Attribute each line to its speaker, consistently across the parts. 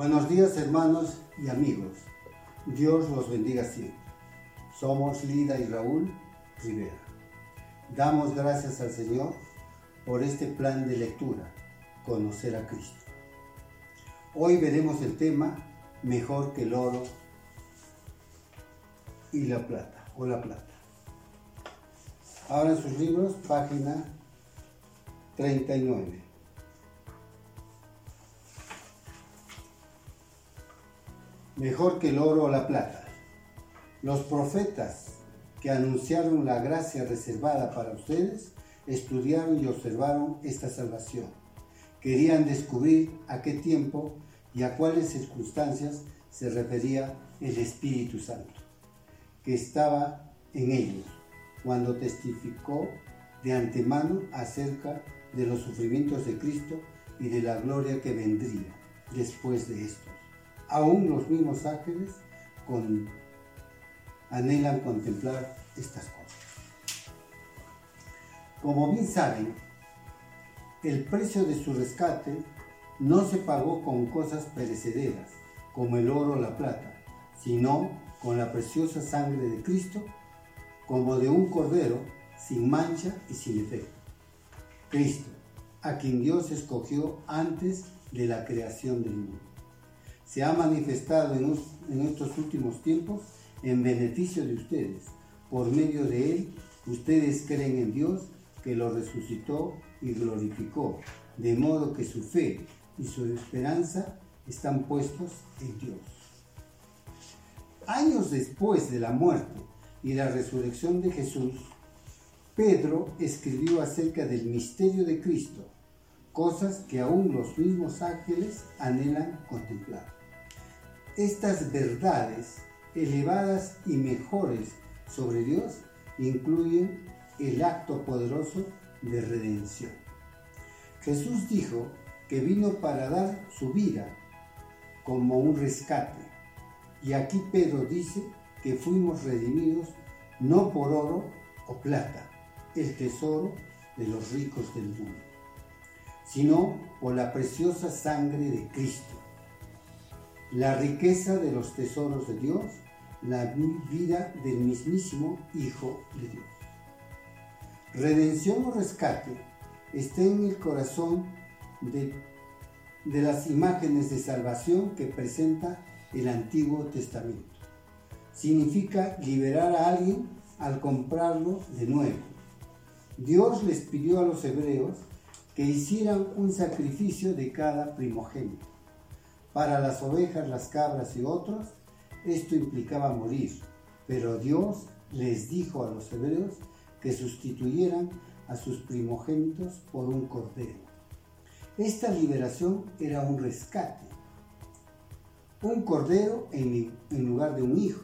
Speaker 1: Buenos días hermanos y amigos. Dios los bendiga siempre. Somos Lida y Raúl Rivera. Damos gracias al Señor por este plan de lectura, conocer a Cristo. Hoy veremos el tema mejor que el oro y la plata, o la plata. Ahora sus libros, página 39. Mejor que el oro o la plata. Los profetas que anunciaron la gracia reservada para ustedes estudiaron y observaron esta salvación. Querían descubrir a qué tiempo y a cuáles circunstancias se refería el Espíritu Santo, que estaba en ellos cuando testificó de antemano acerca de los sufrimientos de Cristo y de la gloria que vendría después de estos. Aún los mismos ángeles anhelan contemplar estas cosas. Como bien saben, el precio de su rescate no se pagó con cosas perecederas, como el oro o la plata, sino con la preciosa sangre de Cristo, como de un cordero sin mancha y sin efecto. Cristo, a quien Dios escogió antes de la creación del mundo. Se ha manifestado en, estos últimos tiempos en beneficio de ustedes. Por medio de Él, ustedes creen en Dios que lo resucitó y glorificó, de modo que su fe y su esperanza están puestos en Dios. Años después de la muerte y la resurrección de Jesús, Pedro escribió acerca del misterio de Cristo, cosas que aún los mismos ángeles anhelan contemplar. Estas verdades elevadas y mejores sobre Dios incluyen el acto poderoso de redención. Jesús dijo que vino para dar su vida como un rescate. Y aquí Pedro dice que fuimos redimidos no por oro o plata, el tesoro de los ricos del mundo, sino por la preciosa sangre de Cristo, la riqueza de los tesoros de Dios, la vida del mismísimo Hijo de Dios. Redención o rescate está en el corazón de, las imágenes de salvación que presenta el Antiguo Testamento. Significa liberar a alguien al comprarlo de nuevo. Dios les pidió a los hebreos que hicieran un sacrificio de cada primogénito. Para las ovejas, las cabras y otros, esto implicaba morir, pero Dios les dijo a los hebreos que sustituyeran a sus primogénitos por un cordero. Esta liberación era un rescate, un cordero en, lugar de un hijo,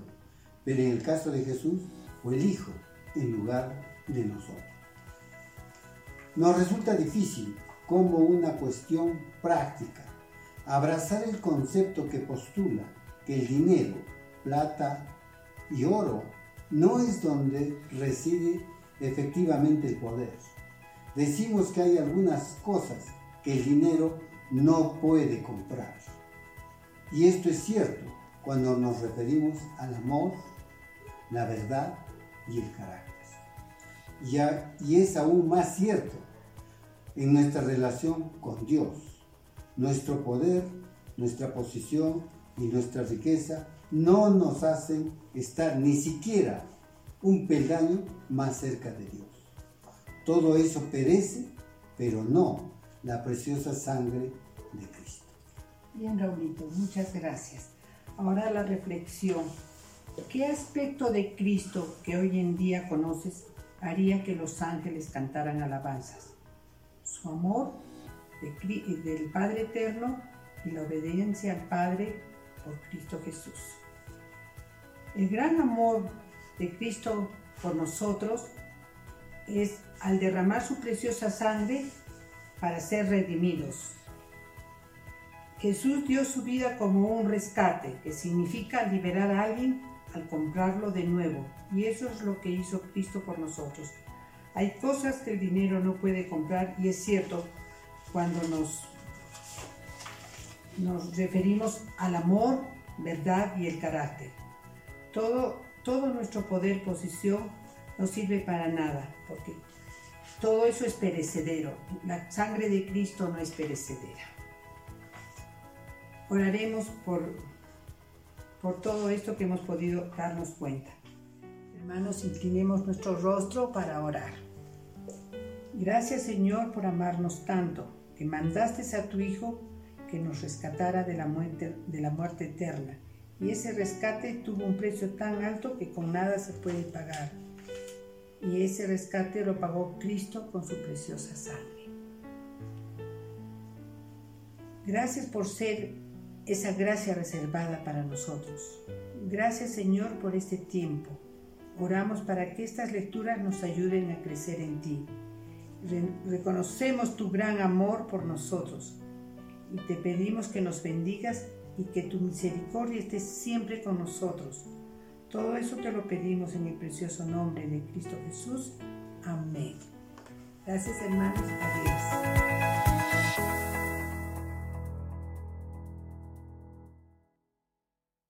Speaker 1: pero en el caso de Jesús fue el hijo en lugar de nosotros. Nos resulta difícil, como una cuestión práctica, abrazar el concepto que postula que el dinero, plata y oro no es donde reside efectivamente el poder. Decimos que hay algunas cosas que el dinero no puede comprar. Y esto es cierto cuando nos referimos al amor, la verdad y el carácter. Y, es aún más cierto en nuestra relación con Dios. Nuestro poder, nuestra posición y nuestra riqueza no nos hacen estar ni siquiera un peldaño más cerca de Dios. Todo eso perece, pero no la preciosa sangre de Cristo.
Speaker 2: Bien, Raulito, muchas gracias. Ahora la reflexión. ¿Qué aspecto de Cristo que hoy en día conoces haría que los ángeles cantaran alabanzas? Su amor del Padre Eterno y la obediencia al Padre por Cristo Jesús. El gran amor de Cristo por nosotros es al derramar su preciosa sangre para ser redimidos. Jesús dio su vida como un rescate, que significa liberar a alguien al comprarlo de nuevo. Y eso es lo que hizo Cristo por nosotros. Hay cosas que el dinero no puede comprar y es cierto, cuando nos nos referimos al amor, verdad y el carácter. Todo, todo nuestro poder, posición, no sirve para nada, porque todo eso es perecedero. La sangre de Cristo no es perecedera. Oraremos por, por todo esto que hemos podido darnos cuenta. Hermanos, inclinemos nuestro rostro para orar. Gracias Señor por amarnos tanto, que mandaste a tu Hijo que nos rescatara de la muerte, de la muerte eterna. Y ese rescate tuvo un precio tan alto que con nada se puede pagar. Y ese rescate lo pagó Cristo con su preciosa sangre. Gracias por ser esa gracia reservada para nosotros. Gracias Señor por este tiempo. Oramos para que estas lecturas nos ayuden a crecer en ti. Reconocemos tu gran amor por nosotros y te pedimos que nos bendigas y que tu misericordia esté siempre con nosotros. Todo eso te lo pedimos en el precioso nombre de Cristo Jesús. Amén. Gracias hermanos. Adiós.